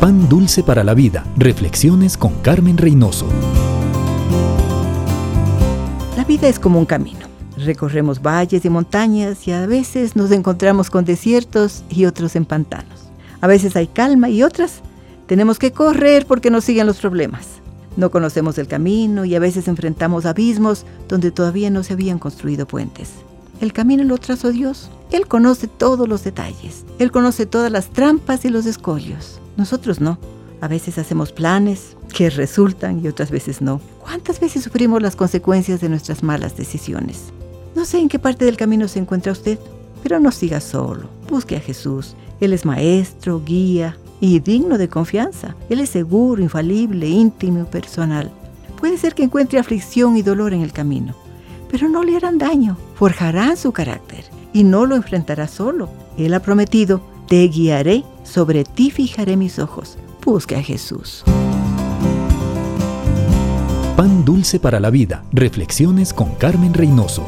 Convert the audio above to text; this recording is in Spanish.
Pan Dulce para la Vida. Reflexiones con Carmen Reynoso. La vida es como un camino. Recorremos valles y montañas y a veces nos encontramos con desiertos y otros en pantanos. A veces hay calma y otras tenemos que correr porque nos siguen los problemas. No conocemos el camino y a veces enfrentamos abismos donde todavía no se habían construido puentes. El camino lo trazó Dios. Él conoce todos los detalles. Él conoce todas las trampas y los escollos. Nosotros no. A veces hacemos planes que resultan y otras veces no. ¿Cuántas veces sufrimos las consecuencias de nuestras malas decisiones? No sé en qué parte del camino se encuentra usted, pero no siga solo. Busque a Jesús. Él es maestro, guía y digno de confianza. Él es seguro, infalible, íntimo y personal. Puede ser que encuentre aflicción y dolor en el camino, pero no le harán daño. Forjarán su carácter y no lo enfrentará solo. Él ha prometido te guiaré, sobre ti fijaré mis ojos. Busque a Jesús. Pan dulce para la vida. Reflexiones con Carmen Reynoso.